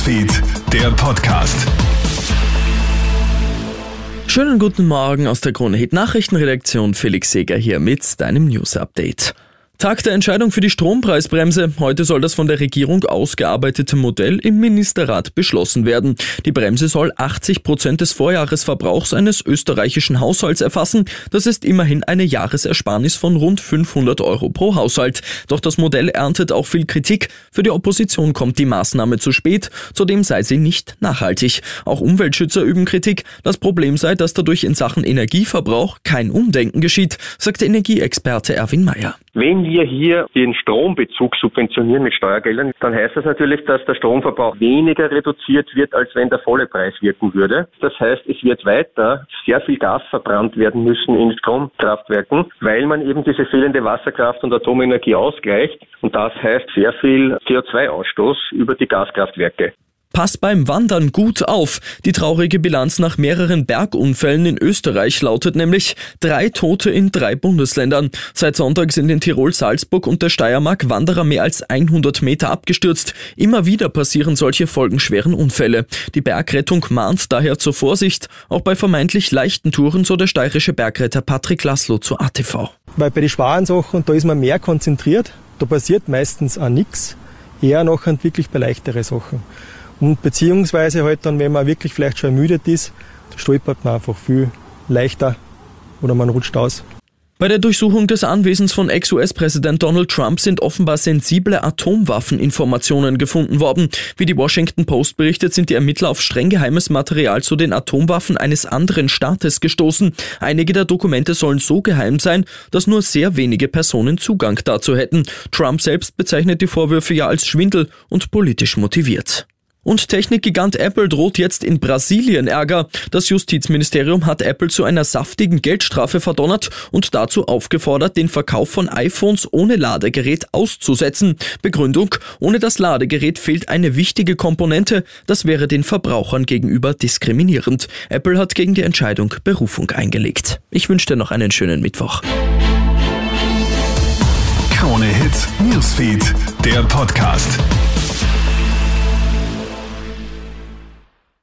Newsfeed, der Podcast. Schönen guten Morgen aus der Krone Hit Nachrichtenredaktion. Felix Seger hier mit deinem News Update. Tag der Entscheidung für die Strompreisbremse. Heute soll das von der Regierung ausgearbeitete Modell im Ministerrat beschlossen werden. Die Bremse soll 80 Prozent des Vorjahresverbrauchs eines österreichischen Haushalts erfassen. Das ist immerhin eine Jahresersparnis von rund 500 Euro pro Haushalt. Doch das Modell erntet auch viel Kritik. Für die Opposition kommt die Maßnahme zu spät. Zudem sei sie nicht nachhaltig. Auch Umweltschützer üben Kritik. Das Problem sei, dass dadurch in Sachen Energieverbrauch kein Umdenken geschieht, sagt der Energieexperte Erwin Mayer. Wenn wir hier den Strombezug subventionieren mit Steuergeldern, dann heißt das natürlich, dass der Stromverbrauch weniger reduziert wird, als wenn der volle Preis wirken würde. Das heißt, es wird weiter sehr viel Gas verbrannt werden müssen in Stromkraftwerken, weil man eben diese fehlende Wasserkraft und Atomenergie ausgleicht. Und das heißt sehr viel CO2-Ausstoß über die Gaskraftwerke. Pass beim Wandern gut auf. Die traurige Bilanz nach mehreren Bergunfällen in Österreich lautet nämlich drei Tote in drei Bundesländern. Seit Sonntag sind in Tirol, Salzburg und der Steiermark Wanderer mehr als 100 Meter abgestürzt. Immer wieder passieren solche folgenschweren Unfälle. Die Bergrettung mahnt daher zur Vorsicht, auch bei vermeintlich leichten Touren, so der steirische Bergretter Patrick Laszlo zu ATV. Weil bei den schweren Sachen, da ist man mehr konzentriert, da passiert meistens auch nichts, eher noch wirklich bei leichteren Sachen. Und beziehungsweise halt dann, wenn man wirklich vielleicht schon ermüdet ist, stolpert man einfach viel leichter oder man rutscht aus. Bei der Durchsuchung des Anwesens von Ex-US-Präsident Donald Trump sind offenbar sensible Atomwaffeninformationen gefunden worden. Wie die Washington Post berichtet, sind die Ermittler auf streng geheimes Material zu den Atomwaffen eines anderen Staates gestoßen. Einige der Dokumente sollen so geheim sein, dass nur sehr wenige Personen Zugang dazu hätten. Trump selbst bezeichnet die Vorwürfe ja als Schwindel und politisch motiviert. Und Technikgigant Apple droht jetzt in Brasilien Ärger. Das Justizministerium hat Apple zu einer saftigen Geldstrafe verdonnert und dazu aufgefordert, den Verkauf von iPhones ohne Ladegerät auszusetzen. Begründung, ohne das Ladegerät fehlt eine wichtige Komponente, das wäre den Verbrauchern gegenüber diskriminierend. Apple hat gegen die Entscheidung Berufung eingelegt. Ich wünsche dir noch einen schönen Mittwoch. Krone Hits, Newsfeed, der Podcast.